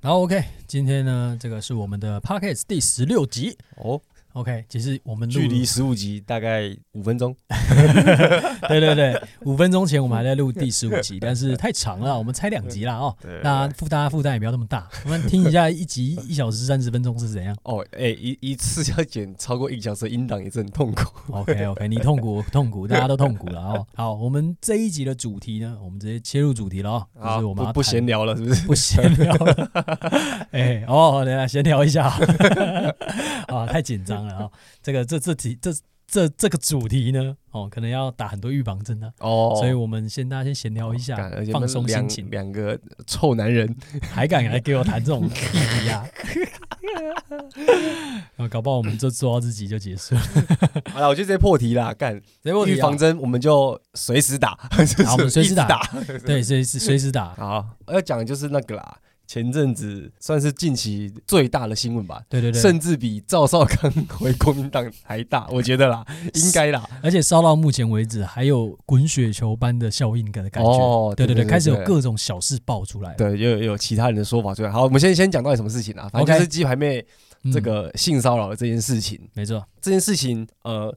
然后 OK，今天呢，这个是我们的 Pockets 第十六集哦。OK，其实我们距离十五集大概五分钟。对对对，五分钟前我们还在录第十五集，但是太长了，我们拆两集了哦。那负大家负担也不要那么大，我们听一下一集 一小时三十分钟是怎样？哦，哎，一一次要剪超过一个小时，音档也是很痛苦。OK OK，你痛苦痛苦，大家都痛苦了哦。好，我们这一集的主题呢，我们直接切入主题了哦。就是我们不闲聊了，是不是？不闲聊了。哎，哦，等下闲聊一下啊，太紧张。啊，这个这这题这这这个主题呢，哦，可能要打很多预防针的。哦，所以我们先大家先闲聊一下，放松心情。两个臭男人 还敢来给我谈这种议题啊？啊，搞不好我们就做到这集就结束了。好了，我就直接破题啦，干预防针，我们就随时打，好，我们随时打，对，随时随时打。好，要讲的就是那个啦。前阵子算是近期最大的新闻吧，对对对，甚至比赵少康回国民党还大，我觉得啦，应该啦，而且烧到目前为止还有滚雪球般的效应的感觉，哦，对对对，开始有各种小事爆出来，对，又有其他人的说法出来。好，我们先先讲到底什么事情啊？反正就是鸡排妹这个性骚扰的这件事情，没错，这件事情呃。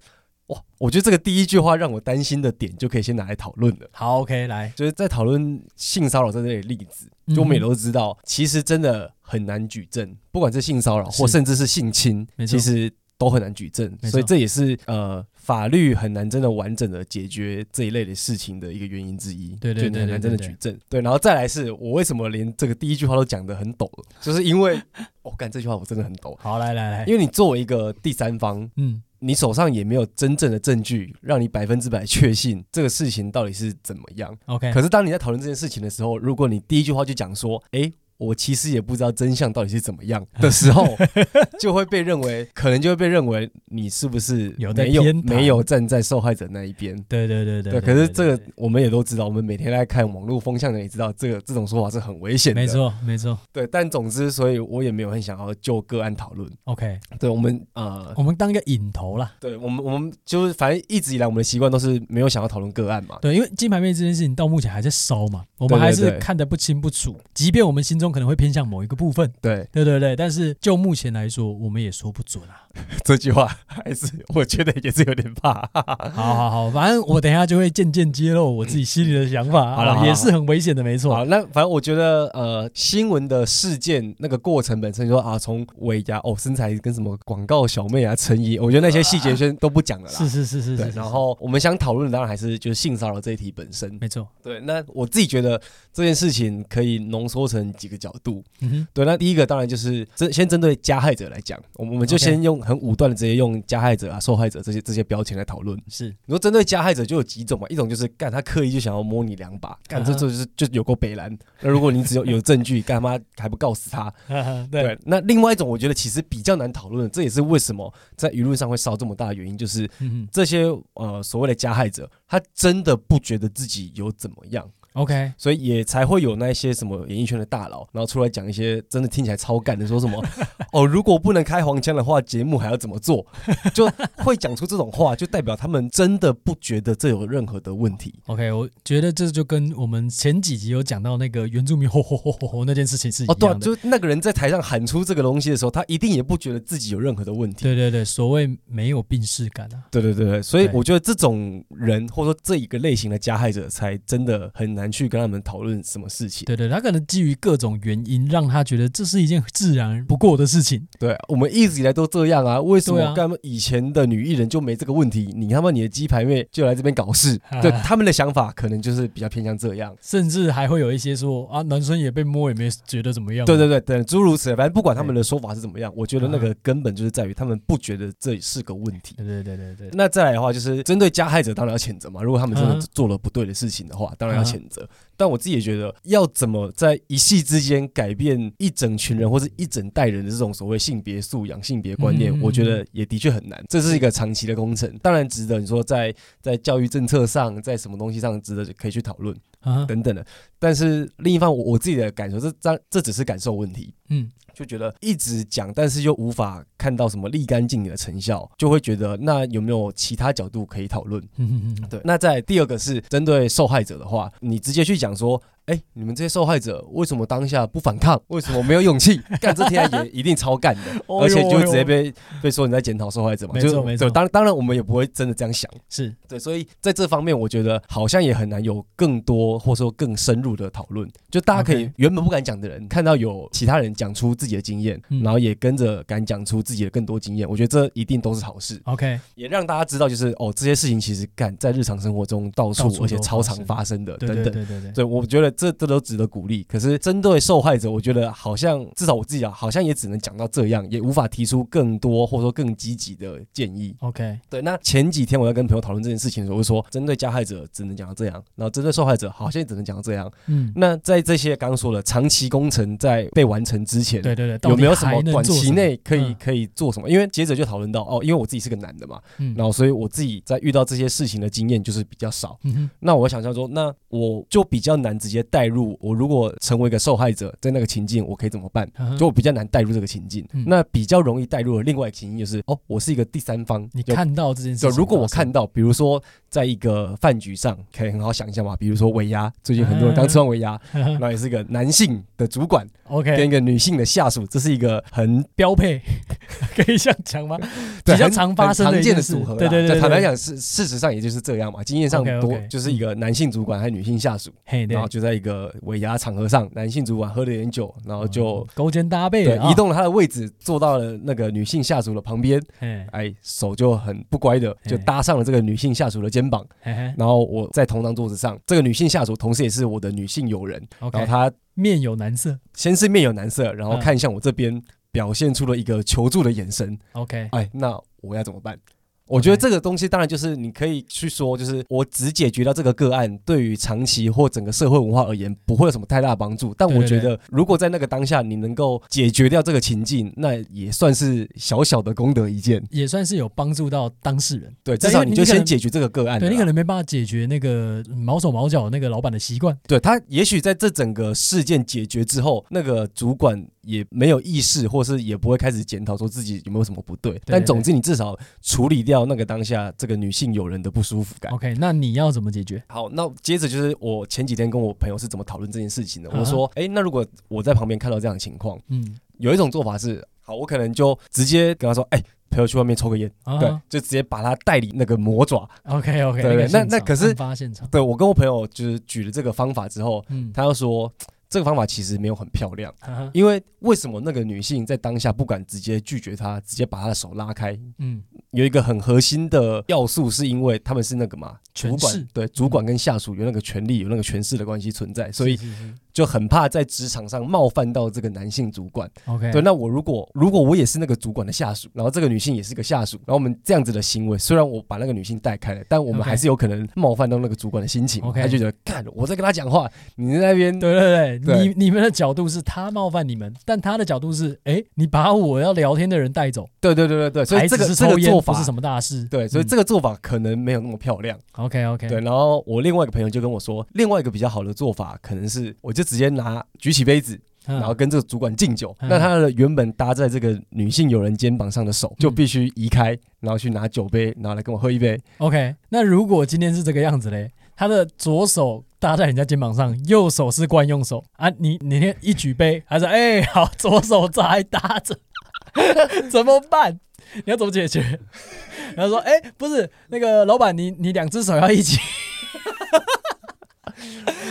哇，我觉得这个第一句话让我担心的点就可以先拿来讨论了。好，OK，来，就是在讨论性骚扰这类的例子，就我们也都知道，其实真的很难举证，不管是性骚扰或甚至是性侵，其实都很难举证，所以这也是呃法律很难真的完整的解决这一类的事情的一个原因之一。对对对，很难真的举证。对，然后再来是我为什么连这个第一句话都讲得很抖，就是因为我 干这句话我真的很抖。好，来来来，因为你作为一个第三方，嗯。你手上也没有真正的证据，让你百分之百确信 这个事情到底是怎么样。OK，可是当你在讨论这件事情的时候，如果你第一句话就讲说，诶。我其实也不知道真相到底是怎么样的时候，就会被认为，可能就会被认为你是不是没有没有站在受害者那一边？对对对对。可是这个我们也都知道，我们每天在看网络风向的也知道，这个这种说法是很危险的。没错没错。对，但总之，所以我也没有很想要就个案讨论。OK，对我们呃，我们当一个引头啦。对我们我们就是反正一直以来我们的习惯都是没有想要讨论个案嘛。对，因为金牌妹这件事情到目前还在烧嘛，我们还是看得不清不楚，即便我们心中可能会偏向某一个。部分对对对对，但是就目前来说，我们也说不准啊。这句话还是我觉得也是有点怕。好好好，反正我等一下就会渐渐揭露我自己心里的想法。好了，也是很危险的，没错。好，那反正我觉得呃，新闻的事件那个过程本身就说啊，从尾牙哦，身材跟什么广告小妹啊，陈怡，我觉得那些细节先都不讲了啦。是是是是是。然后我们想讨论的当然还是就是性骚扰这一题本身。没错。对，那我自己觉得这件事情可以浓缩成几个角度。嗯哼。对，那第一个当然就是针先针对加害者来讲，我们我们就先用很武断的直接用加害者啊、受害者这些这些标签来讨论。是，你说针对加害者就有几种嘛？一种就是干他刻意就想要摸你两把，干这这就是就有够北兰。那如果你只有有证据，干他妈还不告死他？对。那另外一种，我觉得其实比较难讨论，这也是为什么在舆论上会烧这么大的原因，就是这些呃所谓的加害者，他真的不觉得自己有怎么样。OK，所以也才会有那些什么演艺圈的大佬，然后出来讲一些真的听起来超干的，说什么 哦，如果不能开黄腔的话，节目还要怎么做？就会讲出这种话，就代表他们真的不觉得这有任何的问题。OK，我觉得这就跟我们前几集有讲到那个原住民吼吼吼吼吼那件事情是一样的。哦，对啊，就那个人在台上喊出这个东西的时候，他一定也不觉得自己有任何的问题。对对对，所谓没有病逝感啊。对对对对，所以我觉得这种人或者说这一个类型的加害者，才真的很难去跟他们讨论。什么事情？对对，他可能基于各种原因，让他觉得这是一件自然不过的事情。对，我们一直以来都这样啊，为什么干嘛以前的女艺人就没这个问题？你他妈你的鸡排妹就来这边搞事？对，他们的想法可能就是比较偏向这样，甚至还会有一些说啊，男生也被摸也没觉得怎么样。对对对对，诸如此类，反正不管他们的说法是怎么样，我觉得那个根本就是在于他们不觉得这是个问题。对对对对对。那再来的话，就是针对加害者，当然要谴责嘛。如果他们真的做了不对的事情的话，当然要谴责。so 但我自己也觉得，要怎么在一夕之间改变一整群人或者一整代人的这种所谓性别素养、性别观念，我觉得也的确很难。这是一个长期的工程，当然值得你说在在教育政策上，在什么东西上值得可以去讨论啊等等的。但是另一方，我我自己的感受，这这这只是感受问题。嗯。就觉得一直讲，但是又无法看到什么立竿见影的成效，就会觉得那有没有其他角度可以讨论？对，那在第二个是针对受害者的话，你直接去讲说哎，你们这些受害者为什么当下不反抗？为什么没有勇气？干这天也一定超干的，而且就直接被被说你在检讨受害者嘛。没错没错，当当然我们也不会真的这样想，是对，所以在这方面我觉得好像也很难有更多或者说更深入的讨论。就大家可以原本不敢讲的人，看到有其他人讲出自己的经验，然后也跟着敢讲出自己的更多经验，我觉得这一定都是好事。OK，也让大家知道就是哦，这些事情其实干在日常生活中到处而且超常发生的等等。对对对对，对我觉得这这都值得。鼓励，可是针对受害者，我觉得好像至少我自己啊，好像也只能讲到这样，也无法提出更多或者说更积极的建议。OK，对。那前几天我在跟朋友讨论这件事情的时候，我就说针对加害者只能讲到这样，然后针对受害者好像也只能讲到这样。嗯，那在这些刚刚说了长期工程在被完成之前，对对对，有没有什么短期内可以可以做什么？因为接着就讨论到哦，因为我自己是个男的嘛，嗯，然后所以我自己在遇到这些事情的经验就是比较少。嗯，那我想象说，那我就比较难直接带入。我如果成为一个受害者在那个情境，我可以怎么办？就我比较难带入这个情境。嗯、那比较容易带入的另外一个情境就是，哦，我是一个第三方。你看到这件事情，如果我看到，比如说在一个饭局上，可以很好想象嘛。比如说尾牙，最近很多人刚吃完尾牙，那也是一个男性的主管，OK，跟一个女性的下属，这是一个很标配，可以这样讲吗？比较常发生的常见的组合。对对对，坦白讲，事事实上也就是这样嘛。经验上多就是一个男性主管和女性下属，然后就在一个尾牙场合上，男性主管喝了点酒，然后就勾肩搭背，对，移动了他的位置，坐到了那个女性下属的旁边，哎，手就很不乖的就搭上了这个女性下属的肩膀，然后我在同张桌子上，这个女性下属同时也是我的女性友人，然后她面有难色，先是面有难色，然后看向我这边，表现出了一个求助的眼神，OK，哎，那我要怎么办？我觉得这个东西当然就是你可以去说，就是我只解决掉这个个案，对于长期或整个社会文化而言不会有什么太大的帮助。但我觉得，如果在那个当下你能够解决掉这个情境，那也算是小小的功德一件，也算是有帮助到当事人。对，至少你就先解决这个个案。对，你可能没办法解决那个毛手毛脚那个老板的习惯。对，他也许在这整个事件解决之后，那个主管也没有意识，或是也不会开始检讨说自己有没有什么不对。但总之，你至少处理掉那个当下。这个女性友人的不舒服感。OK，那你要怎么解决？好，那接着就是我前几天跟我朋友是怎么讨论这件事情的。我说，哎，那如果我在旁边看到这样的情况，嗯，有一种做法是，好，我可能就直接跟他说，哎，朋友去外面抽个烟，对，就直接把他带离那个魔爪。OK，OK，对，那那可是对我跟我朋友就是举了这个方法之后，嗯，他又说这个方法其实没有很漂亮，因为为什么那个女性在当下不敢直接拒绝他，直接把他的手拉开？嗯。有一个很核心的要素，是因为他们是那个嘛，主管，对，主管跟下属有那个权利，有那个权势的关系存在，所以就很怕在职场上冒犯到这个男性主管。OK，对，那我如果如果我也是那个主管的下属，然后这个女性也是个下属，然后我们这样子的行为，虽然我把那个女性带开了，但我们还是有可能冒犯到那个主管的心情。OK，他就觉得，干，我在跟他讲话，你在那边，对对对，你你们的角度是他冒犯你们，但他的角度是，哎，你把我要聊天的人带走。对对对对对，所以这个这个做法不是什么大事。对，所以这个做法可能没有那么漂亮。OK OK。对，然后我另外一个朋友就跟我说，另外一个比较好的做法可能是，我就直接拿举起杯子，然后跟这个主管敬酒。那他的原本搭在这个女性友人肩膀上的手就必须移开，然后去拿酒杯，然后来跟我喝一杯。OK。那如果今天是这个样子嘞，他的左手搭在人家肩膀上，右手是惯用手啊，你你一举杯，还是哎好，左手这还搭着，怎么办？你要怎么解决？然后说：“哎、欸，不是那个老板，你你两只手要一起。”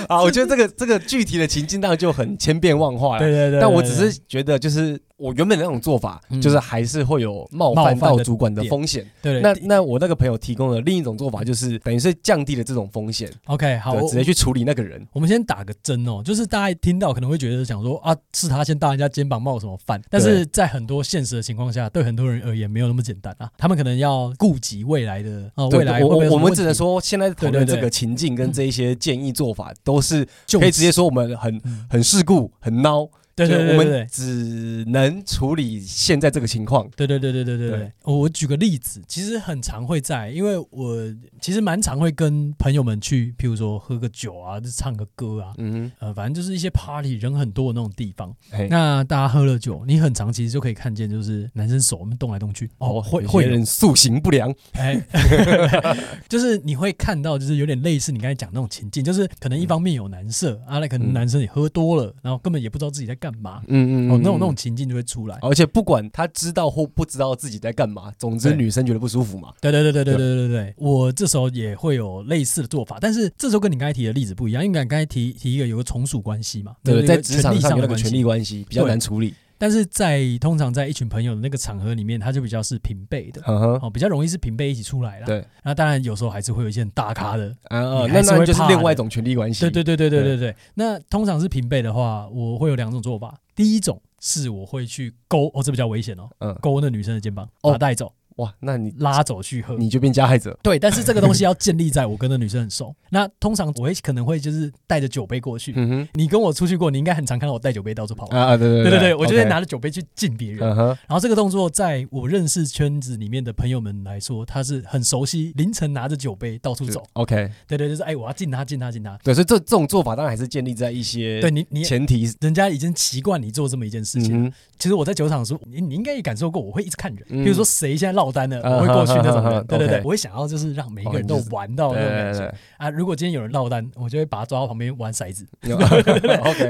啊，我觉得这个这个具体的情境当然就很千变万化了。对对对，对，对，但我只是觉得就是。我原本的那种做法，就是还是会有冒犯到主管的风险。对，那那我那个朋友提供的另一种做法，就是等于是降低了这种风险。OK，好，直接去处理那个人。我们先打个针哦，就是大家听到可能会觉得想说啊，是他先搭人家肩膀冒什么犯？但是在很多现实的情况下，对很多人而言没有那么简单啊。他们可能要顾及未来的啊，未来我我们只能说，现在讨论这个情境跟这一些建议做法，都是可以直接说我们很很世故、很孬。对对对，我们只能处理现在这个情况。对对对对对对对。我举个例子，其实很常会在，因为我其实蛮常会跟朋友们去，譬如说喝个酒啊，就唱个歌啊，嗯呃，反正就是一些 party 人很多的那种地方。那大家喝了酒，你很常其实就可以看见，就是男生手们动来动去，哦，会会人塑形不良，哎 就是你会看到，就是有点类似你刚才讲那种情境，就是可能一方面有男色啊，那可能男生也喝多了，然后根本也不知道自己在干嘛，嗯嗯，哦，那种那种情境就会出来，而且不管他知道或不知道自己在干嘛，总之女生觉得不舒服嘛。对对对对对对对对，我这时候也会有类似的做法，但是这时候跟你刚才提的例子不一样，因为你刚才提提一个有个从属关系嘛，对，在职场上有那个权力关系比较难处理。但是在通常在一群朋友的那个场合里面，他就比较是平辈的，哦，比较容易是平辈一起出来了。对，那当然有时候还是会有一些很大咖的，啊，那那就是另外一种权力关系。对对对对对对对。那通常是平辈的话，我会有两种做法。第一种是我会去勾，哦，这比较危险哦，嗯，勾那女生的肩膀，把她带走。哇，那你拉走去喝，你就变加害者。对，但是这个东西 要建立在我跟那女生很熟。那通常我会可能会就是带着酒杯过去。嗯哼，你跟我出去过，你应该很常看到我带酒杯到处跑。啊对对对对对，我就会拿着酒杯去敬别人。然后这个动作在我认识圈子里面的朋友们来说，他是很熟悉，凌晨拿着酒杯到处走。OK，对对，就是哎，我要敬他敬他敬他。对，所以这这种做法当然还是建立在一些对你你前提，人家已经习惯你做这么一件事情。其实我在酒场的时候，你你应该也感受过，我会一直看人，比如说谁现在落单的，我会过去。那种人，对对对，我会想要就是让每一个人都玩到那种感觉啊。如果今天有人落单，我就会把他抓到旁边玩骰子，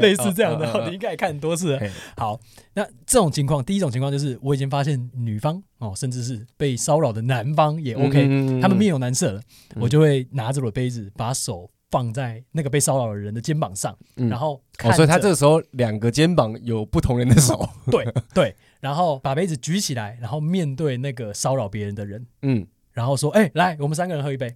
类似这样的。你应该也看很多次。好，那这种情况，第一种情况就是我已经发现女方哦，甚至是被骚扰的男方也 OK，他们面有难色了，我就会拿着我的杯子，把手放在那个被骚扰的人的肩膀上，然后哦，所以他这个时候两个肩膀有不同人的手，对对。然后把杯子举起来，然后面对那个骚扰别人的人，嗯，然后说：“哎，来，我们三个人喝一杯。”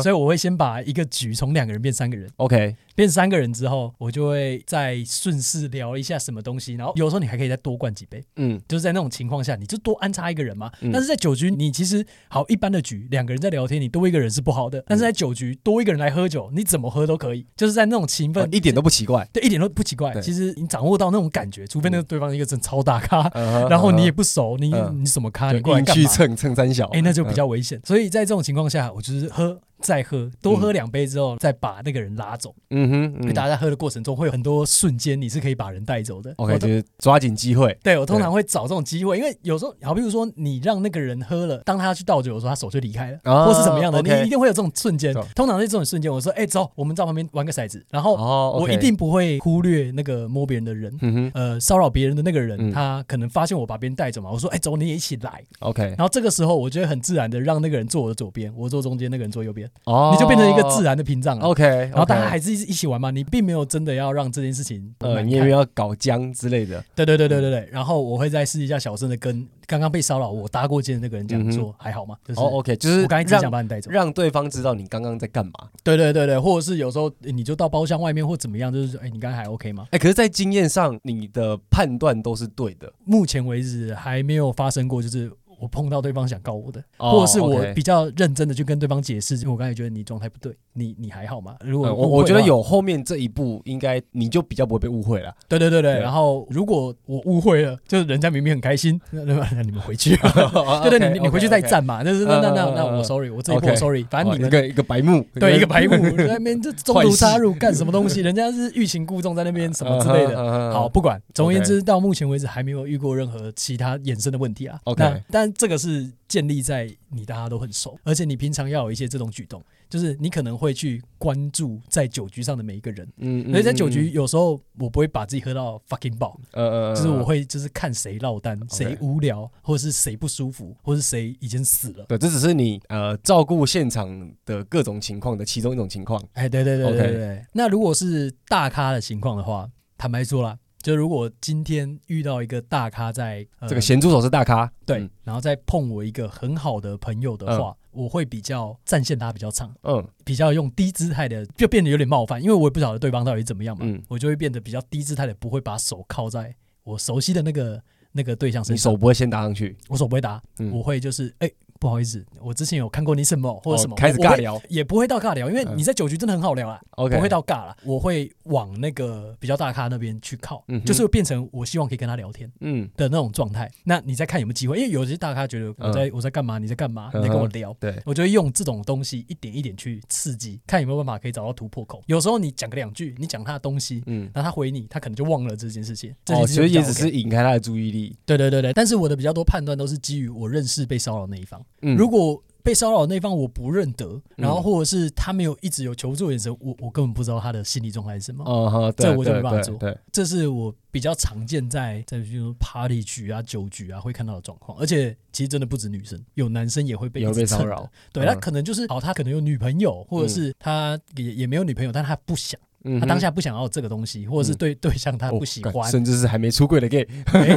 所以我会先把一个举从两个人变三个人，OK，变三个人之后，我就会再顺势聊一下什么东西，然后有时候你还可以再多灌几杯，嗯，就是在那种情况下，你就多安插一个人嘛。但是在酒局，你其实好一般的局，两个人在聊天，你多一个人是不好的。但是在酒局多一个人来喝酒，你怎么喝都可以，就是在那种情分一点都不奇怪，对，一点都不奇怪。其实你掌握到那种感觉，除非那个对方一个真超大咖，然后你也不熟，你你什么咖，你过来干嘛？去蹭蹭三小，哎，那就比较危险。所以在这种情况下，我就是喝。再喝，多喝两杯之后，再把那个人拉走。嗯哼，因为大家在喝的过程中会有很多瞬间，你是可以把人带走的。OK，就是抓紧机会。对，我通常会找这种机会，因为有时候，好比如说你让那个人喝了，当他要去倒酒的时候，他手就离开了，或是怎么样的，你一定会有这种瞬间。通常是这种瞬间，我说，哎，走，我们在旁边玩个骰子，然后我一定不会忽略那个摸别人的人，呃，骚扰别人的那个人，他可能发现我把别人带走嘛，我说，哎，走，你也一起来。OK，然后这个时候，我觉得很自然的让那个人坐我的左边，我坐中间，那个人坐右边，哦，你就变成。一个自然的屏障，OK，然后大家还是一一起玩嘛，你并没有真的要让这件事情，呃，你也没有要搞僵之类的，对对对对对对。然后我会再试一下小声的跟刚刚被骚扰我搭过肩的那个人讲说，还好吗？就是 OK，就是我刚才只想把你带走，让对方知道你刚刚在干嘛。对对对对，或者是有时候你就到包厢外面或怎么样，就是说，哎，你刚才还 OK 吗？哎，可是，在经验上，你的判断都是对的。目前为止还没有发生过，就是。我碰到对方想告我的，或者是我比较认真的去跟对方解释，我刚才觉得你状态不对，你你还好吗？如果我我觉得有后面这一步，应该你就比较不会被误会了。对对对对，然后如果我误会了，就是人家明明很开心，那那你们回去，对对，你你回去再战嘛，就是那那那那我 sorry，我这一波 sorry，反正你们 一个一个白目，对一个白目在那边这中途插入干什么东西，人家是欲擒故纵在那边什么之类的。好，不管，总而言之，到目前为止还没有遇过任何其他衍生的问题啊。OK，但。这个是建立在你大家都很熟，而且你平常要有一些这种举动，就是你可能会去关注在酒局上的每一个人。嗯，所以在酒局有时候我不会把自己喝到 fucking 爆，呃就是我会就是看谁落单，谁无聊，或者是谁不舒服，或者是谁已经死了。对，这只是你呃照顾现场的各种情况的其中一种情况。哎，对对对对对。那如果是大咖的情况的话，坦白说啦。就如果今天遇到一个大咖在，这个咸猪手是大咖，对，然后再碰我一个很好的朋友的话，我会比较战线拉比较长，嗯，比较用低姿态的，就变得有点冒犯，因为我也不晓得对方到底怎么样嘛，我就会变得比较低姿态的，不会把手靠在我熟悉的那个那个对象身上，你手不会先搭上去，我手不会搭，我会就是哎不好意思，我之前有看过你什么或者什么，开始尬聊，也不会到尬聊，因为你在酒局真的很好聊啊，不会到尬了。我会往那个比较大咖那边去靠，就是变成我希望可以跟他聊天，嗯的那种状态。那你再看有没有机会，因为有些大咖觉得我在我在干嘛，你在干嘛，你在跟我聊，对我就会用这种东西一点一点去刺激，看有没有办法可以找到突破口。有时候你讲个两句，你讲他的东西，嗯，然后他回你，他可能就忘了这件事情。哦，所以也只是引开他的注意力。对对对对，但是我的比较多判断都是基于我认识被骚扰那一方，如果。被骚扰那方我不认得，然后或者是他没有一直有求助眼神，我我根本不知道他的心理状态是什么。哦，这我就没办法做。对，这是我比较常见在在比如说 party 局啊、酒局啊会看到的状况，而且其实真的不止女生，有男生也会被骚扰。对，他可能就是哦，他可能有女朋友，或者是他也也没有女朋友，但他不想。他当下不想要这个东西，或者是对对象他不喜欢，甚至是还没出柜的 gay，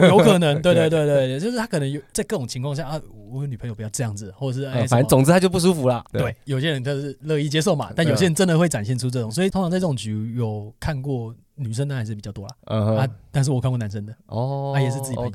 有可能，对对对对，就是他可能有在各种情况下啊，我女朋友不要这样子，或者是哎，反正总之他就不舒服了。对，有些人他是乐意接受嘛，但有些人真的会展现出这种，所以通常在这种局有看过女生的还是比较多啦，啊，但是我看过男生的。哦，他也是自己朋友。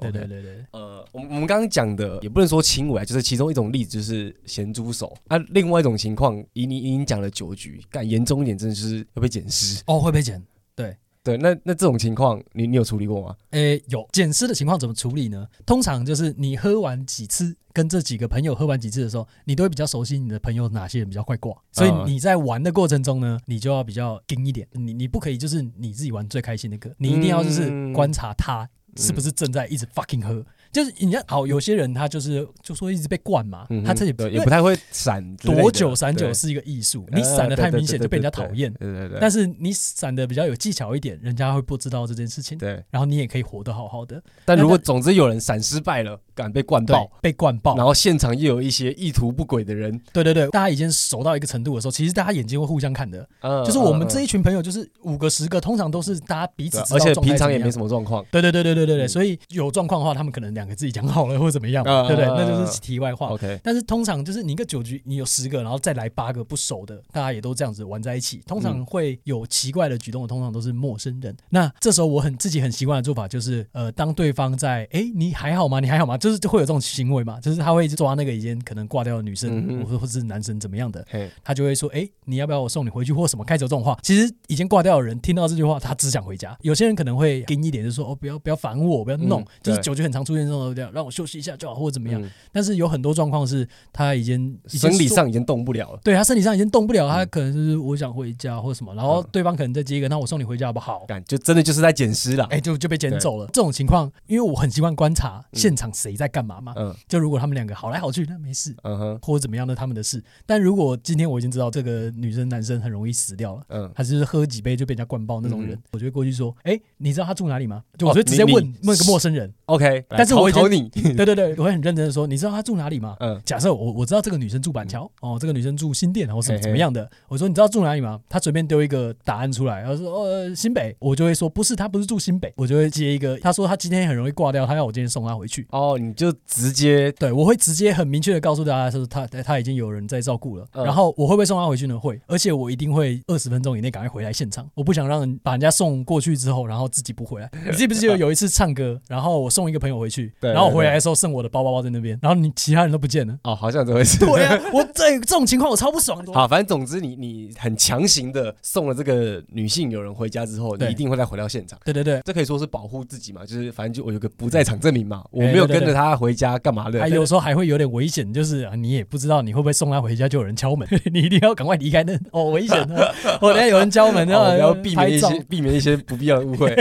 对对对对，呃，我们我们刚刚讲的也不能说轻微啊，就是其中一种例子就是咸猪手啊。另外一种情况，以你以你讲了酒局，干严重一点，真的是会被捡尸哦，会被捡。对对，那那这种情况，你你有处理过吗？诶，有捡尸的情况怎么处理呢？通常就是你喝完几次，跟这几个朋友喝完几次的时候，你都会比较熟悉你的朋友哪些人比较快挂，所以你在玩的过程中呢，你就要比较盯一点，你你不可以就是你自己玩最开心的歌，你一定要就是观察他是不是正在一直 fucking 喝。就是你看，好，有些人他就是就说一直被灌嘛，他自己也不太会闪，多久闪久是一个艺术，你闪的太明显就被人家讨厌。对对对。但是你闪的比较有技巧一点，人家会不知道这件事情。对。然后你也可以活得好好的。但如果总之有人闪失败了，敢被灌爆，被灌爆，然后现场又有一些意图不轨的人，对对对，大家已经熟到一个程度的时候，其实大家眼睛会互相看的。就是我们这一群朋友，就是五个十个，通常都是大家彼此知道，而且平常也没什么状况。对对对对对对对。所以有状况的话，他们可能两个自己讲好了。或怎么样，对不对？那就是题外话。OK，但是通常就是你一个酒局，你有十个，然后再来八个不熟的，大家也都这样子玩在一起。通常会有奇怪的举动的，通常都是陌生人。那这时候我很自己很习惯的做法就是，呃，当对方在哎，你还好吗？你还好吗？就是会有这种行为嘛，就是他会一直抓那个已经可能挂掉的女生，或或是男生怎么样的，他就会说，哎，你要不要我送你回去或什么？开始有这种话。其实已经挂掉的人听到这句话，他只想回家。有些人可能会给你一点，就说哦，不要不要烦我，不要弄。就是酒局很常出现让我休息一下就好，或者怎么样。但是有很多状况是他已经生理上已经动不了了。对，他身体上已经动不了，他可能就是我想回家或什么，然后对方可能再接一个，那我送你回家好不好？就真的就是在捡尸了，哎，就就被捡走了。这种情况，因为我很习惯观察现场谁在干嘛嘛。嗯。就如果他们两个好来好去，那没事。嗯哼。或者怎么样，的他们的事。但如果今天我已经知道这个女生男生很容易死掉了，嗯，还是喝几杯就被人家灌爆那种人，我就会过去说，哎，你知道他住哪里吗？就我就直接问问个陌生人。OK。但是我会考你。对对对，我会很认真的说，你知道她住哪里吗？嗯，假设我我知道这个女生住板桥，哦，这个女生住新店，然后是怎么样的？我说你知道住哪里吗？她随便丢一个答案出来，然后说呃新北，我就会说不是，她不是住新北，我就会接一个，她说她今天很容易挂掉，她要我今天送她回去。哦，你就直接对，我会直接很明确的告诉大家说她她已经有人在照顾了，然后我会不会送她回去呢？会，而且我一定会二十分钟以内赶快回来现场，我不想让人把人家送过去之后，然后自己不回来。你记不记得 有一次唱歌，然后我送一个朋友回去，然后我回来的时候剩我的包包包在那边，然后你其他人都不见了。哦，好像这回事。对啊，我这这种情况我超不爽的。好，反正总之你你很强行的送了这个女性友人回家之后，你一定会再回到现场。对对对，这可以说是保护自己嘛，就是反正就我有个不在场证明嘛，我没有跟着他回家干嘛的。还有时候还会有点危险，就是你也不知道你会不会送他回家就有人敲门，你一定要赶快离开那哦危险的。哦，等下有人敲门，然后要避免一些避免一些不必要的误会。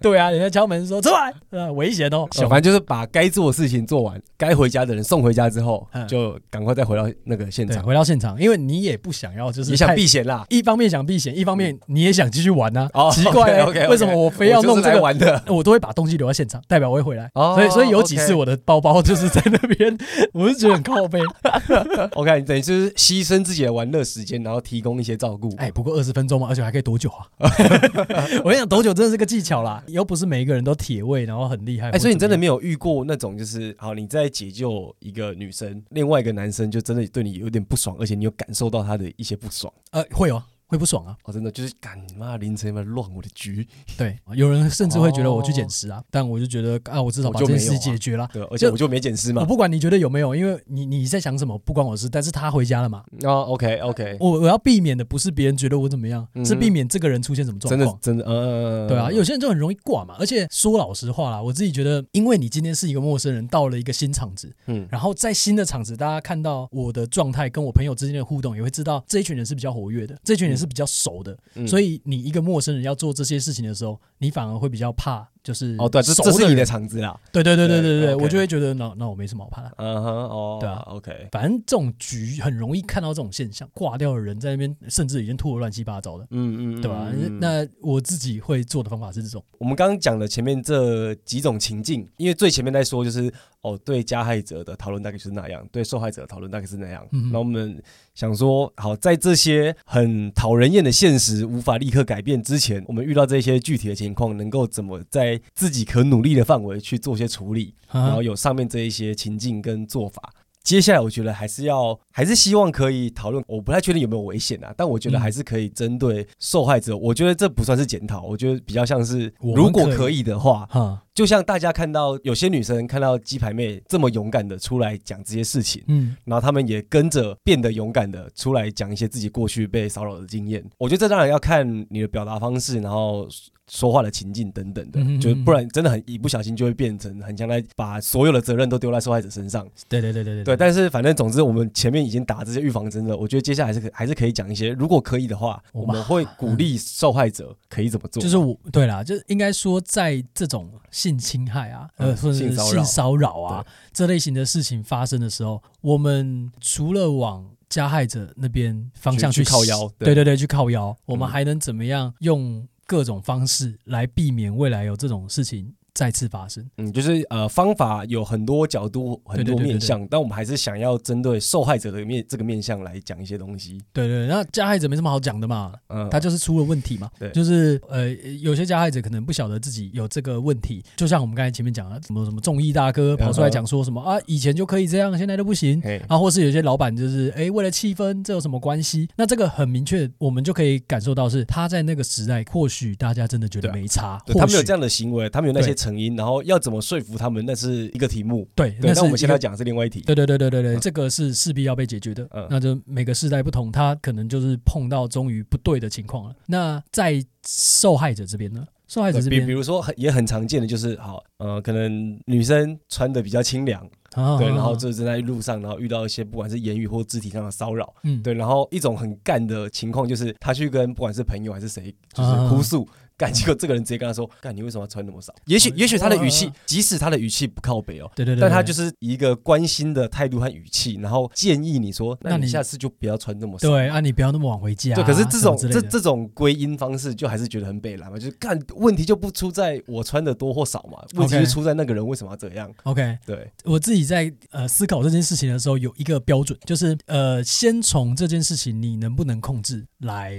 对啊，人家敲门说出来，呃，危险哦。小凡就是把该做的事情做完，该回家的人送回家之后，就赶快再回到那个现场。回到现场，因为你也不想要，就是你想避嫌啦。一方面想避嫌，一方面你也想继续玩呢。奇怪，为什么我非要弄这个玩的？我都会把东西留在现场，代表我会回来。所以，所以有几次我的包包就是在那边，我是觉得很靠背。OK，等于就是牺牲自己的玩乐时间，然后提供一些照顾。哎，不过二十分钟嘛，而且还可以多久啊？我跟你讲，多久真的是个技巧啦，又不是每一个人都铁胃，然后很厉害。哎，所以你真的没有遇过那种，就是好你在解救一个女生，另外一个男生就真的对你有点不爽，而且你有感受到他的一些不爽。呃，会有，会不爽啊。哦，真的就是干你妈凌晨嘛乱我的局。对，有人甚至会觉得我去捡尸啊，但我就觉得啊，我至少把这件事解决了。对，而且我就没捡尸嘛。我不管你觉得有没有，因为你你在想什么不关我事，但是他回家了嘛。哦，OK OK，我我要避免的不是别人觉得我怎么样，是避免这个人出现什么状况。真的真的，呃，对啊，有些人就很容易挂嘛。而且说老实话啦，我自己觉得，因为你今天是一个陌生人，到了一个新场子，嗯，然后在新的场子，大家看到我的状态，跟我朋友之间的互动，也会知道这一群人是比较活跃的，这群人是比较熟的，所以你一个陌生人要做这些事情的时候，你反而会比较怕。就是哦，对，这这是你的场子啦。对对对对对对，我就会觉得那那我没什么好怕的。嗯哼，哦，对啊，OK。反正这种局很容易看到这种现象，挂掉的人在那边，甚至已经吐得乱七八糟的。嗯嗯，对吧？那我自己会做的方法是这种。我们刚刚讲的前面这几种情境，因为最前面在说就是哦，对加害者的讨论大概就是那样，对受害者的讨论大概是那样。那我们想说，好，在这些很讨人厌的现实无法立刻改变之前，我们遇到这些具体的情况，能够怎么在自己可努力的范围去做些处理，然后有上面这一些情境跟做法。接下来我觉得还是要，还是希望可以讨论。我不太确定有没有危险啊，但我觉得还是可以针对受害者。我觉得这不算是检讨，我觉得比较像是，如果可以的话，就像大家看到有些女生看到鸡排妹这么勇敢的出来讲这些事情，嗯，然后他们也跟着变得勇敢的出来讲一些自己过去被骚扰的经验。我觉得这当然要看你的表达方式，然后。说话的情境等等的，就不然真的很一不小心就会变成很像在把所有的责任都丢在受害者身上。对对对对对。对，但是反正总之我们前面已经打这些预防针了，我觉得接下来还是可还是可以讲一些，如果可以的话，我们会鼓励受害者可以怎么做。就是我对啦，就应该说在这种性侵害啊，呃，或者是性骚扰啊这类型的事情发生的时候，我们除了往加害者那边方向去靠腰，对对对，去靠腰，我们还能怎么样用？各种方式来避免未来有这种事情。再次发生，嗯，就是呃，方法有很多角度，很多面向，但我们还是想要针对受害者的面这个面向来讲一些东西。对对，那加害者没什么好讲的嘛，嗯，他就是出了问题嘛，对，就是呃，有些加害者可能不晓得自己有这个问题，就像我们刚才前面讲的，什么什么众议大哥跑出来讲说什么啊，以前就可以这样，现在都不行，啊，或是有些老板就是哎，为了气氛，这有什么关系？那这个很明确，我们就可以感受到是他在那个时代，或许大家真的觉得没差，他们有这样的行为，他们有那些。成因，然后要怎么说服他们，那是一个题目。对，对，那我们现在讲的是另外一题。对，对，对，对，对，对，这个是势必要被解决的。嗯，那就每个世代不同，他可能就是碰到终于不对的情况了。那在受害者这边呢？受害者这边，比比如说很也很常见的就是，好，呃，可能女生穿的比较清凉，对，然后就是在路上，然后遇到一些不管是言语或肢体上的骚扰，嗯，对，然后一种很干的情况就是，他去跟不管是朋友还是谁，就是哭诉。干，结果这个人直接跟他说：“干，你为什么要穿那么少？”也许，也许他的语气，即使他的语气不靠北哦，对对对，但他就是一个关心的态度和语气，然后建议你说：“那你下次就不要穿那么少。”对啊，你不要那么晚回家。对，可是这种这这种归因方式，就还是觉得很北蓝嘛。就是干，问题就不出在我穿的多或少嘛，问题是出在那个人为什么要这样。OK，对，我自己在呃思考这件事情的时候，有一个标准，就是呃，先从这件事情你能不能控制来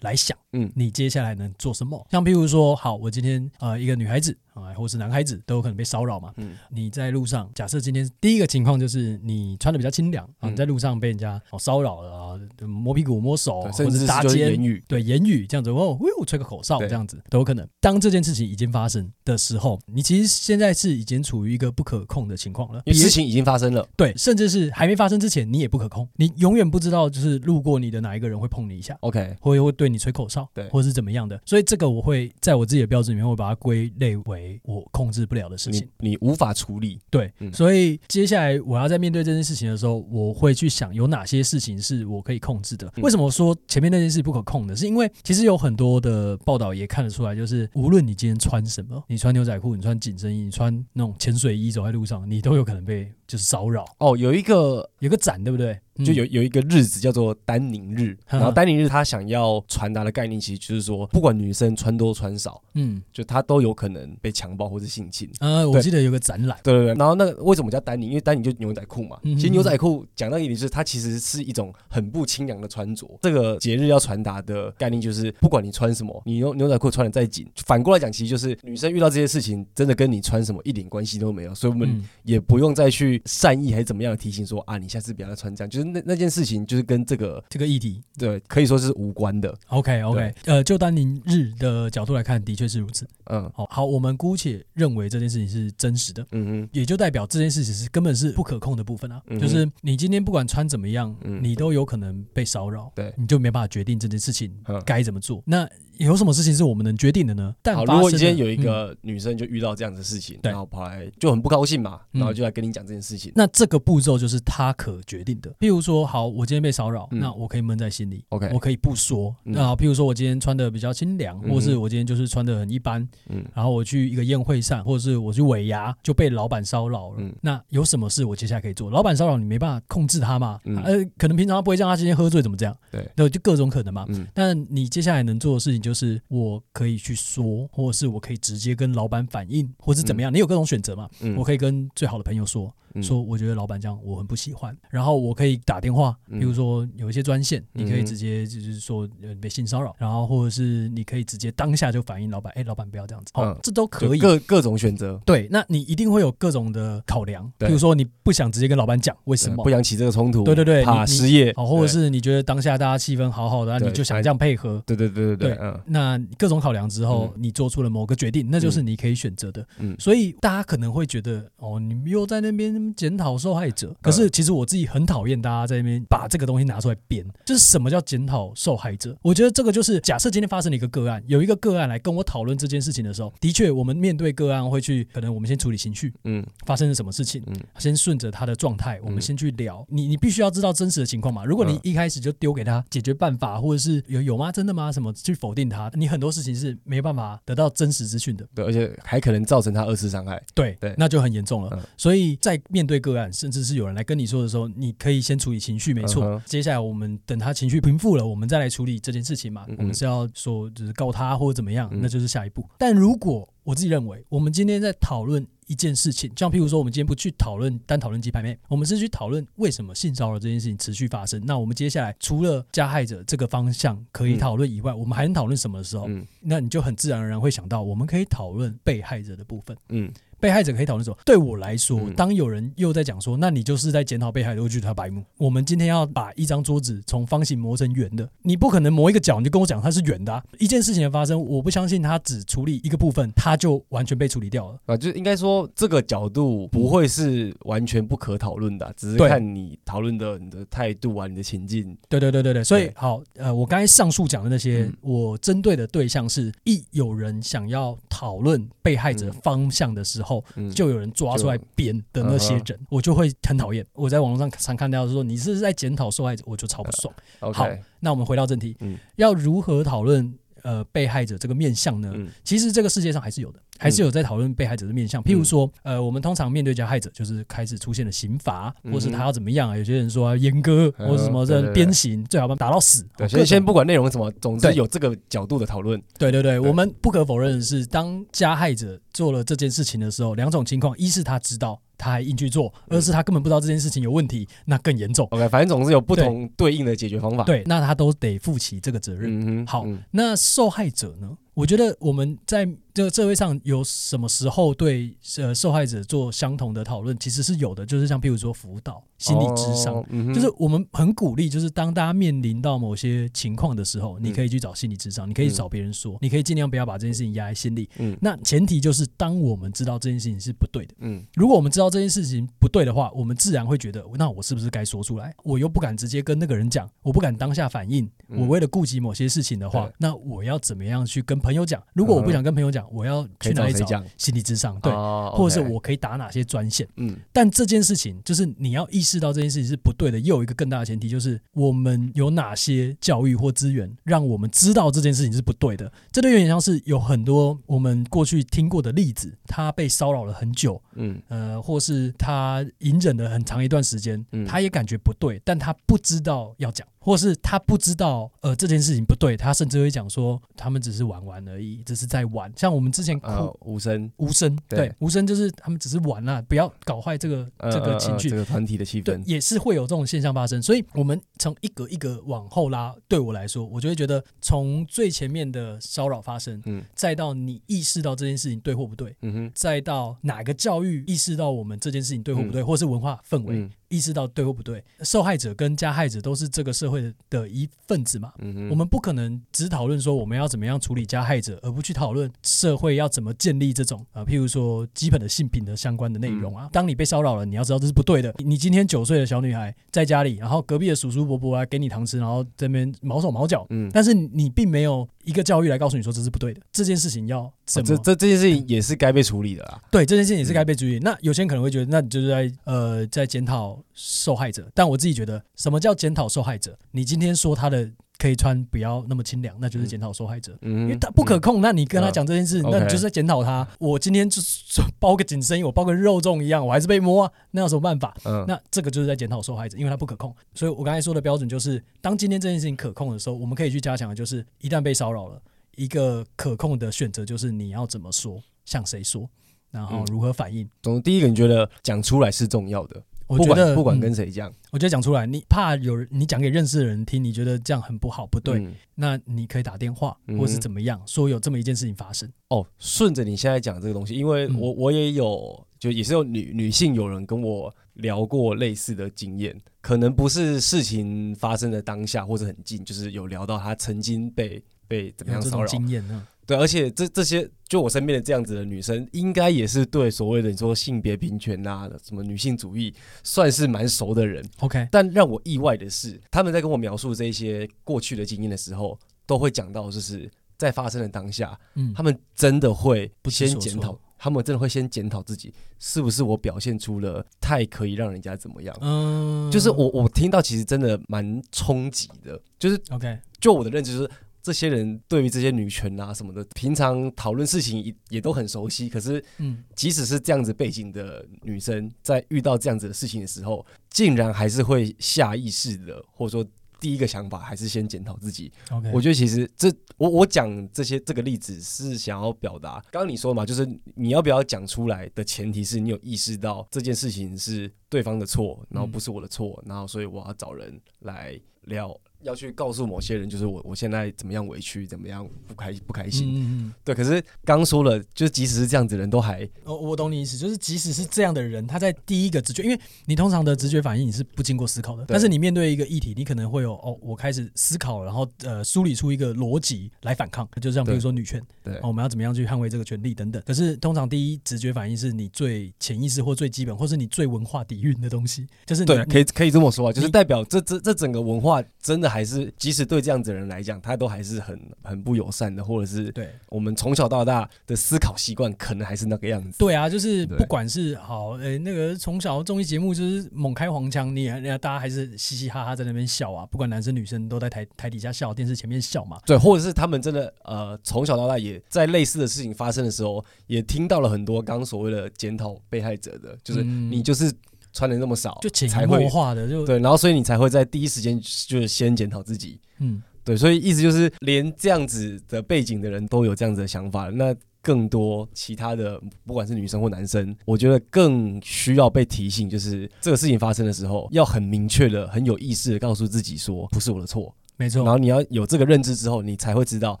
来想。嗯，你接下来能做什么？像譬如说，好，我今天呃，一个女孩子啊，或是男孩子都有可能被骚扰嘛。嗯，你在路上，假设今天第一个情况就是你穿的比较清凉啊，你在路上被人家骚扰了啊，摸屁股、摸手，或者是搭肩，言语，对言语这样子哦，呦，吹个口哨这样子都有可能。当这件事情已经发生的时候，你其实现在是已经处于一个不可控的情况了，因为事情已经发生了。对，甚至是还没发生之前，你也不可控，你永远不知道就是路过你的哪一个人会碰你一下，OK，会会对你吹口哨，对，或者是怎么样。的，所以这个我会在我自己的标准里面，会把它归类为我控制不了的事情，你，你无法处理。对，嗯、所以接下来我要在面对这件事情的时候，我会去想有哪些事情是我可以控制的。为什么说前面那件事不可控的？是因为其实有很多的报道也看得出来，就是无论你今天穿什么，你穿牛仔裤，你穿紧身衣，你穿那种潜水衣走在路上，你都有可能被就是骚扰。哦，有一个有个展，对不对？就有有一个日子叫做丹宁日，然后丹宁日他想要传达的概念，其实就是说，不管女生穿多穿少，嗯，就她都有可能被强暴或者性侵。呃，我记得有个展览，对对对。然后那个为什么叫丹宁？因为丹宁就牛仔裤嘛。其实牛仔裤讲到一点就是，它其实是一种很不清凉的穿着。这个节日要传达的概念就是，不管你穿什么，你牛牛仔裤穿的再紧，反过来讲，其实就是女生遇到这些事情，真的跟你穿什么一点关系都没有。所以我们也不用再去去善意还是怎么样的提醒说啊，你下次不要再穿这样，就是那那件事情就是跟这个这个议题对可以说是无关的。OK OK，呃，就单宁日的角度来看，的确是如此。嗯，好，好，我们姑且认为这件事情是真实的。嗯嗯，也就代表这件事情是根本是不可控的部分啊。嗯、就是你今天不管穿怎么样，嗯、你都有可能被骚扰。对，你就没办法决定这件事情该怎么做。嗯、那有什么事情是我们能决定的呢？但好，如果今天有一个女生就遇到这样的事情，嗯、然后跑来就很不高兴嘛，然后就来跟你讲这件事情。那这个步骤就是她可决定的。譬如说，好，我今天被骚扰，嗯、那我可以闷在心里，OK，我可以不说。嗯、那好，譬如说我今天穿的比较清凉，嗯、或是我今天就是穿的很一般，嗯，然后我去一个宴会上，或者是我去尾牙就被老板骚扰了。嗯、那有什么事我接下来可以做？老板骚扰你没办法控制他嘛？嗯、呃，可能平常他不会叫他今天喝醉怎么这样？对，那，就各种可能嘛。嗯，但你接下来能做的事情就是我。可以去说，或者是我可以直接跟老板反映，或是怎么样？嗯、你有各种选择嘛？嗯、我可以跟最好的朋友说。说我觉得老板这样我很不喜欢，然后我可以打电话，比如说有一些专线，你可以直接就是说被性骚扰，然后或者是你可以直接当下就反映老板，哎，老板不要这样子，哦，这都可以，各各种选择。对，那你一定会有各种的考量，比如说你不想直接跟老板讲，为什么？不想起这个冲突？对对对，怕失业，哦，或者是你觉得当下大家气氛好好的，你就想这样配合？对对对对对，嗯，那各种考量之后，你做出了某个决定，那就是你可以选择的。嗯，所以大家可能会觉得，哦，你们又在那边检讨受害者，可是其实我自己很讨厌大家在那边把这个东西拿出来编，就是什么叫检讨受害者？我觉得这个就是假设今天发生了一个个案，有一个个案来跟我讨论这件事情的时候，的确我们面对个案会去，可能我们先处理情绪，嗯，发生了什么事情，嗯，先顺着他的状态，我们先去聊。你你必须要知道真实的情况嘛？如果你一开始就丢给他解决办法，或者是有有吗？真的吗？什么去否定他？你很多事情是没办法得到真实资讯的，对，而且还可能造成他二次伤害，对对，那就很严重了。所以在面对个案，甚至是有人来跟你说。的时候，你可以先处理情绪，没错。Uh huh. 接下来我们等他情绪平复了，我们再来处理这件事情嘛。嗯嗯，我们是要说就是告他或者怎么样，嗯、那就是下一步。但如果我自己认为，我们今天在讨论一件事情，像譬如说，我们今天不去讨论单讨论鸡排妹，我们是去讨论为什么性骚扰这件事情持续发生。那我们接下来除了加害者这个方向可以讨论以外，嗯、我们还能讨论什么的时候？嗯、那你就很自然而然会想到，我们可以讨论被害者的部分。嗯。被害者可以讨论什么，对我来说，当有人又在讲说，那你就是在检讨被害者，我觉得他白目。我们今天要把一张桌子从方形磨成圆的，你不可能磨一个角，你就跟我讲它是圆的啊。一件事情的发生，我不相信他只处理一个部分，他就完全被处理掉了啊。就应该说，这个角度不会是完全不可讨论的啊，只是看你讨论的你的态度啊，你的情境。对对对对对，所以好，呃，我刚才上述讲的那些，我针对的对象是一有人想要讨论被害者方向的时候，就有人。抓出来编的那些人，我就会很讨厌。我在网络上常看到说，你是在检讨受害者，我就超不爽。Uh. 好，那我们回到正题，嗯，要如何讨论呃被害者这个面相呢？嗯，其实这个世界上还是有的。还是有在讨论被害者的面相，譬如说，呃，我们通常面对加害者，就是开始出现了刑罚，或是他要怎么样啊？有些人说严格，或者什么这鞭刑，最好把他打到死。对，所以先不管内容什么，总之有这个角度的讨论。对对对，我们不可否认的是，当加害者做了这件事情的时候，两种情况：一是他知道，他还硬去做；而是他根本不知道这件事情有问题，那更严重。OK，反正总是有不同对应的解决方法。对，那他都得负起这个责任。好，那受害者呢？我觉得我们在这个社会上有什么时候对呃受害者做相同的讨论，其实是有的，就是像譬如说辅导、心理智商，哦嗯、就是我们很鼓励，就是当大家面临到某些情况的时候，嗯、你可以去找心理智商，你可以找别人说，嗯、你可以尽量不要把这件事情压在心里。嗯，那前提就是当我们知道这件事情是不对的，嗯，如果我们知道这件事情不对的话，我们自然会觉得，那我是不是该说出来？我又不敢直接跟那个人讲，我不敢当下反应，我为了顾及某些事情的话，嗯、那我要怎么样去跟朋友讲？如果我不想跟朋友讲，我要去哪里找心理咨商？对，或者是我可以打哪些专线？嗯，但这件事情就是你要意识到这件事情是不对的。又有一个更大的前提，就是我们有哪些教育或资源，让我们知道这件事情是不对的。这就有点像是有很多我们过去听过的例子，他被骚扰了很久，嗯，呃，或是他隐忍了很长一段时间，他也感觉不对，但他不知道要讲。或是他不知道呃这件事情不对，他甚至会讲说他们只是玩玩而已，只是在玩。像我们之前呃无声无声对无声就是他们只是玩啊，不要搞坏这个这个情绪，这个团体的气氛，也是会有这种现象发生。所以我们从一格一格往后拉，对我来说，我就会觉得从最前面的骚扰发生，嗯，再到你意识到这件事情对或不对，嗯哼，再到哪个教育意识到我们这件事情对或不对，或是文化氛围。意识到对或不对，受害者跟加害者都是这个社会的的一份子嘛。嗯哼，我们不可能只讨论说我们要怎么样处理加害者，而不去讨论社会要怎么建立这种啊，譬如说基本的性品的相关的内容啊。当你被骚扰了，你要知道这是不对的。你今天九岁的小女孩在家里，然后隔壁的叔叔伯伯来给你糖吃，然后这边毛手毛脚，嗯，但是你并没有一个教育来告诉你说这是不对的。这件事情要怎么？这这这件事情也是该被处理的啊。对，这件事情也是该被处理。那有些人可能会觉得，那你就是在呃在检讨。受害者，但我自己觉得，什么叫检讨受害者？你今天说他的可以穿不要那么清凉，那就是检讨受害者，嗯、因为他不可控。嗯、那你跟他讲这件事，嗯、那你就是在检讨他。我今天就是包个紧身衣，我包个肉粽一样，我还是被摸啊，那有什么办法？嗯、那这个就是在检讨受害者，因为他不可控。所以我刚才说的标准就是，当今天这件事情可控的时候，我们可以去加强的就是，一旦被骚扰了，一个可控的选择就是你要怎么说，向谁说，然后如何反应。总之，第一个你觉得讲出来是重要的。我觉得不管跟谁讲，我觉得讲出来，你怕有人你讲给认识的人听，你觉得这样很不好不对，那你可以打电话或是怎么样说有这么一件事情发生。哦，顺着你现在讲这个东西，因为我我也有就也是有女女性有人跟我聊过类似的经验，可能不是事情发生的当下或者很近，就是有聊到她曾经被被怎么样骚扰。经验呢？对，而且这这些，就我身边的这样子的女生，应该也是对所谓的你说性别平权啊，什么女性主义，算是蛮熟的人。OK，但让我意外的是，他们在跟我描述这些过去的经验的时候，都会讲到，就是在发生的当下，嗯，他们真的会先检讨，他们真的会先检讨自己，是不是我表现出了太可以让人家怎么样？嗯，就是我我听到其实真的蛮冲击的，就是 OK，就我的认知就是。这些人对于这些女权啊什么的，平常讨论事情也也都很熟悉。可是，嗯，即使是这样子背景的女生，在遇到这样子的事情的时候，竟然还是会下意识的，或者说第一个想法还是先检讨自己。我觉得其实这我我讲这些这个例子是想要表达，刚刚你说嘛，就是你要不要讲出来的前提是你有意识到这件事情是对方的错，然后不是我的错，嗯、然后所以我要找人来聊。要去告诉某些人，就是我我现在怎么样委屈，怎么样不开不开心。嗯嗯，对。可是刚说了，就是即使是这样子的人都还，哦，我懂你意思，就是即使是这样的人，他在第一个直觉，因为你通常的直觉反应你是不经过思考的，但是你面对一个议题，你可能会有哦，我开始思考，然后呃梳理出一个逻辑来反抗，就像比如说女权，对，哦，我们要怎么样去捍卫这个权利等等。可是通常第一直觉反应是你最潜意识或最基本，或是你最文化底蕴的东西，就是对，可以可以这么说啊，就是代表这这这整个文化真的还是即使。对这样子的人来讲，他都还是很很不友善的，或者是对我们从小到大的思考习惯，可能还是那个样子。对啊，就是不管是好，呃、欸，那个从小综艺节目就是猛开黄腔，你人家大家还是嘻嘻哈哈在那边笑啊，不管男生女生都在台台底下笑，电视前面笑嘛。对，或者是他们真的呃从小到大也在类似的事情发生的时候，也听到了很多刚刚所谓的检讨被害者的，就是你就是。穿的那么少，就潜移默化的就对，然后所以你才会在第一时间就是先检讨自己，嗯，对，所以意思就是连这样子的背景的人都有这样子的想法，那更多其他的不管是女生或男生，我觉得更需要被提醒，就是这个事情发生的时候，要很明确的、很有意识的告诉自己说，不是我的错，没错，然后你要有这个认知之后，你才会知道，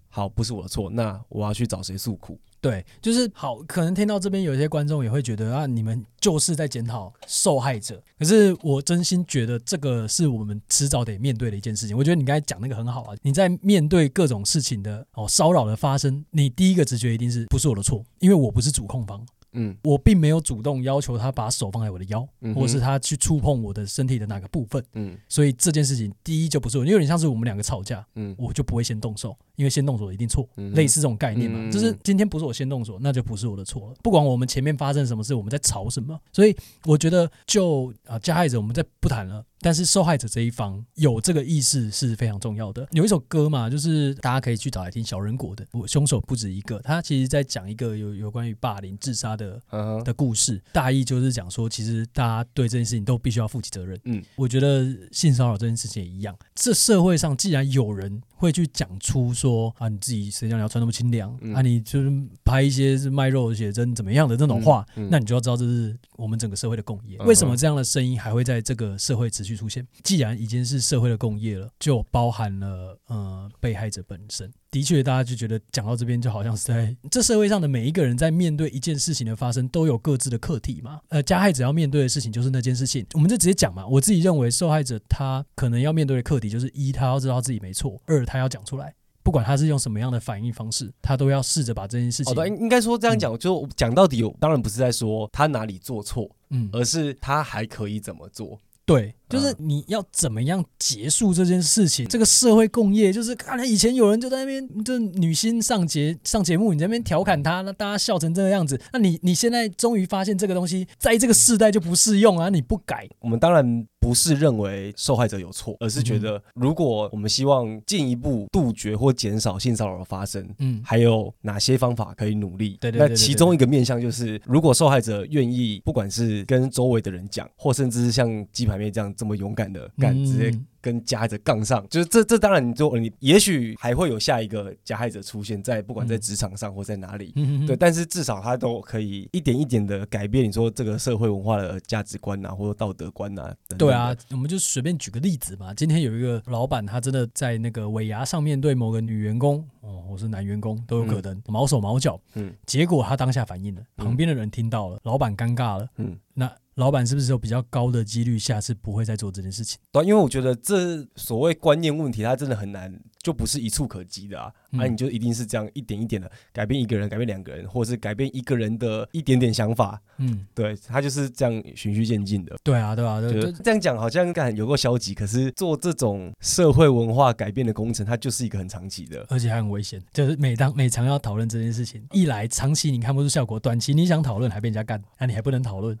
好，不是我的错，那我要去找谁诉苦。对，就是好。可能听到这边有一些观众也会觉得啊，你们就是在检讨受害者。可是我真心觉得这个是我们迟早得面对的一件事情。我觉得你刚才讲那个很好啊，你在面对各种事情的哦骚扰的发生，你第一个直觉一定是不是我的错，因为我不是主控方。嗯，我并没有主动要求他把手放在我的腰，嗯、或者是他去触碰我的身体的哪个部分。嗯，所以这件事情第一就不是我，因为有点像是我们两个吵架，嗯，我就不会先动手，因为先动手一定错，嗯、类似这种概念嘛。嗯、就是今天不是我先动手，那就不是我的错了。不管我们前面发生什么事，我们在吵什么，所以我觉得就啊加害者我们再不谈了。但是受害者这一方有这个意识是非常重要的。有一首歌嘛，就是大家可以去找来听，小人国的，我凶手不止一个。他其实在讲一个有有关于霸凌、自杀的的故事，大意就是讲说，其实大家对这件事情都必须要负起责任。嗯，我觉得性骚扰这件事情也一样。这社会上既然有人会去讲出说啊，你自己谁叫你要穿那么清凉？嗯、啊，你就是拍一些是卖肉的写真怎么样的这种话，嗯嗯、那你就要知道这是我们整个社会的共业。为什么这样的声音还会在这个社会持续出现？既然已经是社会的共业了，就包含了呃被害者本身。的确，大家就觉得讲到这边就好像是在这社会上的每一个人在面对一件事情的发生，都有各自的课题嘛。呃，加害者要面对的事情就是那件事情，我们就直接讲嘛。我自己认为，受害者他可能要面对的课题就是一，他要知道自己没错；二，他要讲出来。不管他是用什么样的反应方式，他都要试着把这件事情。哦，应应该说这样讲，嗯、就讲到底，当然不是在说他哪里做错，嗯，而是他还可以怎么做。对，就是你要怎么样结束这件事情？嗯、这个社会共业，就是看来以前有人就在那边，就女星上节上节目，你在那边调侃她，那大家笑成这个样子。那你你现在终于发现这个东西在这个世代就不适用啊！你不改，我们当然。不是认为受害者有错，而是觉得如果我们希望进一步杜绝或减少性骚扰的发生，嗯，还有哪些方法可以努力？对对，那其中一个面向就是，如果受害者愿意，不管是跟周围的人讲，或甚至是像鸡排妹这样这么勇敢的敢，直接。跟加害者杠上，就是这这当然你就你也许还会有下一个加害者出现在不管在职场上或在哪里，嗯、对，但是至少他都可以一点一点的改变你说这个社会文化的价值观啊，或者道德观啊等等。对啊，我们就随便举个例子嘛。今天有一个老板，他真的在那个尾牙上面对某个女员工哦，或是男员工都有可能、嗯、毛手毛脚，嗯，结果他当下反应了，旁边的人听到了，嗯、老板尴尬了，嗯，那。老板是不是有比较高的几率下次不会再做这件事情？对，因为我觉得这所谓观念问题，它真的很难。就不是一触可及的啊！那、嗯啊、你就一定是这样一点一点的改变一个人，改变两个人，或者是改变一个人的一点点想法。嗯，对，他就是这样循序渐进的。对啊，对啊，对，这样讲好像感有够消极，可是做这种社会文化改变的工程，它就是一个很长期的，而且还很危险。就是每当每常要讨论这件事情，一来长期你看不出效果，短期你想讨论还被人家干，那、啊、你还不能讨论。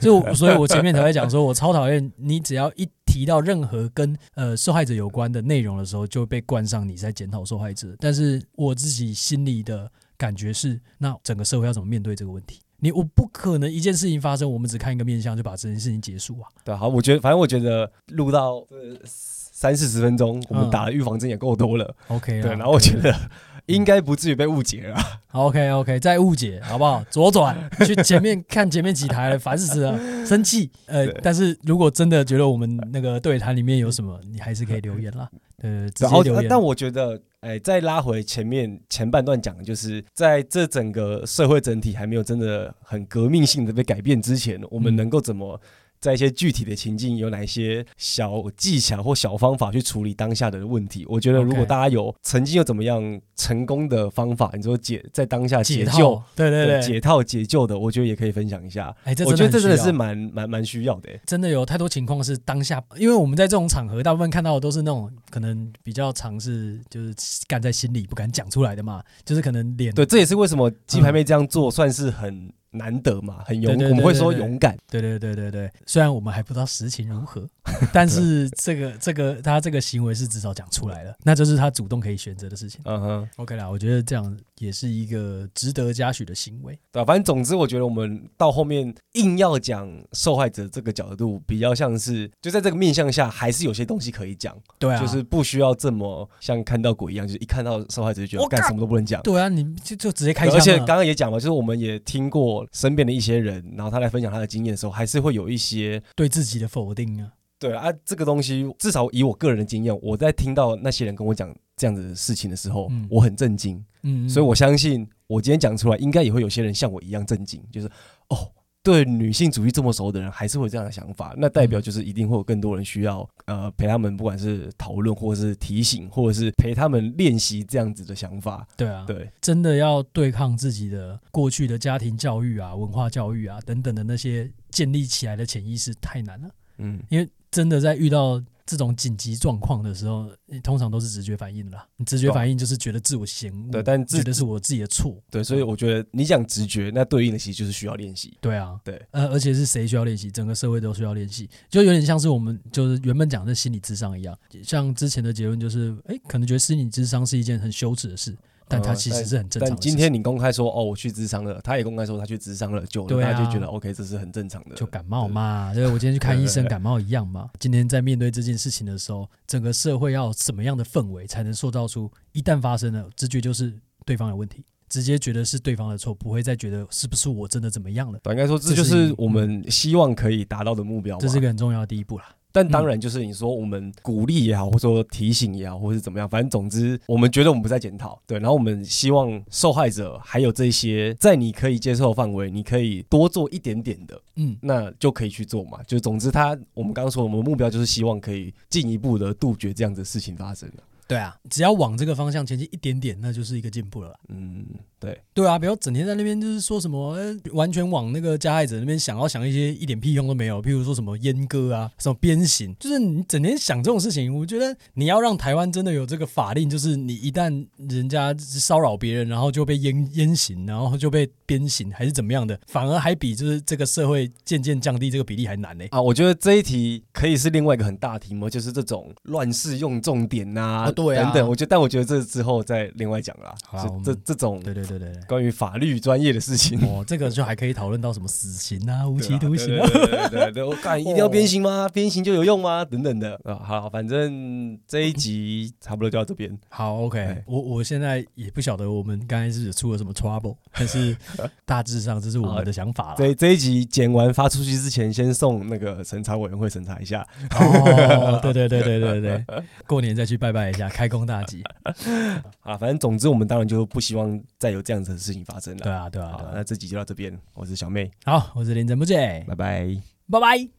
就所以，我前面才会讲说，我超讨厌你只要一。提到任何跟呃受害者有关的内容的时候，就会被冠上你在检讨受害者。但是我自己心里的感觉是，那整个社会要怎么面对这个问题？你我不可能一件事情发生，我们只看一个面向就把这件事情结束啊。对，好，我觉得反正我觉得录到三四十分钟，我们打的预防针也够多了。OK，、嗯、对，然后我觉得。应该不至于被误解了。OK OK，再误解好不好？左转去前面看前面几台了，烦死了，生气。呃，但是如果真的觉得我们那个对谈里面有什么，你还是可以留言啦。呃，直接留言。但我觉得，哎、欸，再拉回前面前半段讲，就是在这整个社会整体还没有真的很革命性的被改变之前，我们能够怎么？在一些具体的情境，有哪些小技巧或小方法去处理当下的问题？我觉得，如果大家有曾经有怎么样成功的方法，你说解在当下解救，对对对，解套解救的，我觉得也可以分享一下。哎，我觉得这真的是蛮蛮蛮需要的。真的有太多情况是当下，因为我们在这种场合，大部分看到的都是那种可能比较尝试，就是干在心里不敢讲出来的嘛，就是可能脸。对，这也是为什么鸡排妹这样做算是很。难得嘛，很勇，我们会说勇敢。对对对对对，虽然我们还不知道实情如何，但是这个这个他这个行为是至少讲出来了，那就是他主动可以选择的事情。嗯哼，OK 啦，我觉得这样也是一个值得嘉许的行为。对，反正总之，我觉得我们到后面硬要讲受害者这个角度，比较像是就在这个面向下，还是有些东西可以讲。对啊，就是不需要这么像看到鬼一样，就是一看到受害者就觉得干什么都不能讲。对啊，你就就直接开枪。而且刚刚也讲了，就是我们也听过。身边的一些人，然后他来分享他的经验的时候，还是会有一些对自己的否定啊。对啊，这个东西至少以我个人的经验，我在听到那些人跟我讲这样子的事情的时候，嗯、我很震惊。嗯，嗯，所以我相信我今天讲出来，应该也会有些人像我一样震惊，就是哦。对女性主义这么熟的人，还是会有这样的想法，那代表就是一定会有更多人需要呃陪他们，不管是讨论，或者是提醒，或者是陪他们练习这样子的想法。对啊，对，真的要对抗自己的过去的家庭教育啊、文化教育啊等等的那些建立起来的潜意识太难了。嗯，因为真的在遇到这种紧急状况的时候，你通常都是直觉反应啦。你直觉反应就是觉得自我嫌恶，对，但觉得是我自己的错，对，所以我觉得你讲直觉，那对应的其实就是需要练习。对啊，对，呃，而且是谁需要练习？整个社会都需要练习，就有点像是我们就是原本讲的心理智商一样，像之前的结论就是，哎，可能觉得心理智商是一件很羞耻的事。但他其实是很正常的。但今天你公开说哦，我去咨商了，他也公开说他去咨商了，就大家就觉得 OK，这是很正常的。就感冒嘛，对，我今天去看医生，感冒一样嘛。今天在面对这件事情的时候，整个社会要什么样的氛围才能塑造出一旦发生了，直觉就是对方有问题，直接觉得是对方的错，不会再觉得是不是我真的怎么样了。应该说这就是我们希望可以达到的目标。这是一个很重要的第一步啦。但当然，就是你说我们鼓励也好，或者说提醒也好，或是怎么样，反正总之，我们觉得我们不在检讨，对。然后我们希望受害者还有这些在你可以接受的范围，你可以多做一点点的，嗯，那就可以去做嘛。就总之，他我们刚刚说，我们的目标就是希望可以进一步的杜绝这样子的事情发生了。对啊，只要往这个方向前进一点点，那就是一个进步了。嗯，对，对啊，不要整天在那边就是说什么，欸、完全往那个加害者那边想要想一些一点屁用都没有，譬如说什么阉割啊，什么鞭刑，就是你整天想这种事情，我觉得你要让台湾真的有这个法令，就是你一旦人家骚扰别人，然后就被阉阉刑，然后就被鞭刑，还是怎么样的，反而还比就是这个社会渐渐降低这个比例还难呢、欸。啊，我觉得这一题可以是另外一个很大题目，就是这种乱世用重点呐、啊。对啊，等等，我觉得，但我觉得这之后再另外讲啦。好，这这种对对对对，关于法律专业的事情，哦，这个就还可以讨论到什么死刑啊、无期徒刑啊，对对对，我看一定要鞭刑吗？鞭刑就有用吗？等等的啊，好，反正这一集差不多就到这边。好，OK，我我现在也不晓得我们刚才是出了什么 trouble，但是大致上这是我们的想法了。这这一集剪完发出去之前，先送那个审查委员会审查一下。哦，对对对对对对，过年再去拜拜一下。开工大吉 啊！反正总之，我们当然就不希望再有这样子的事情发生了。对啊，对啊，對啊。那这集就到这边，我是小妹，好，我是林真不姐，拜拜，拜拜。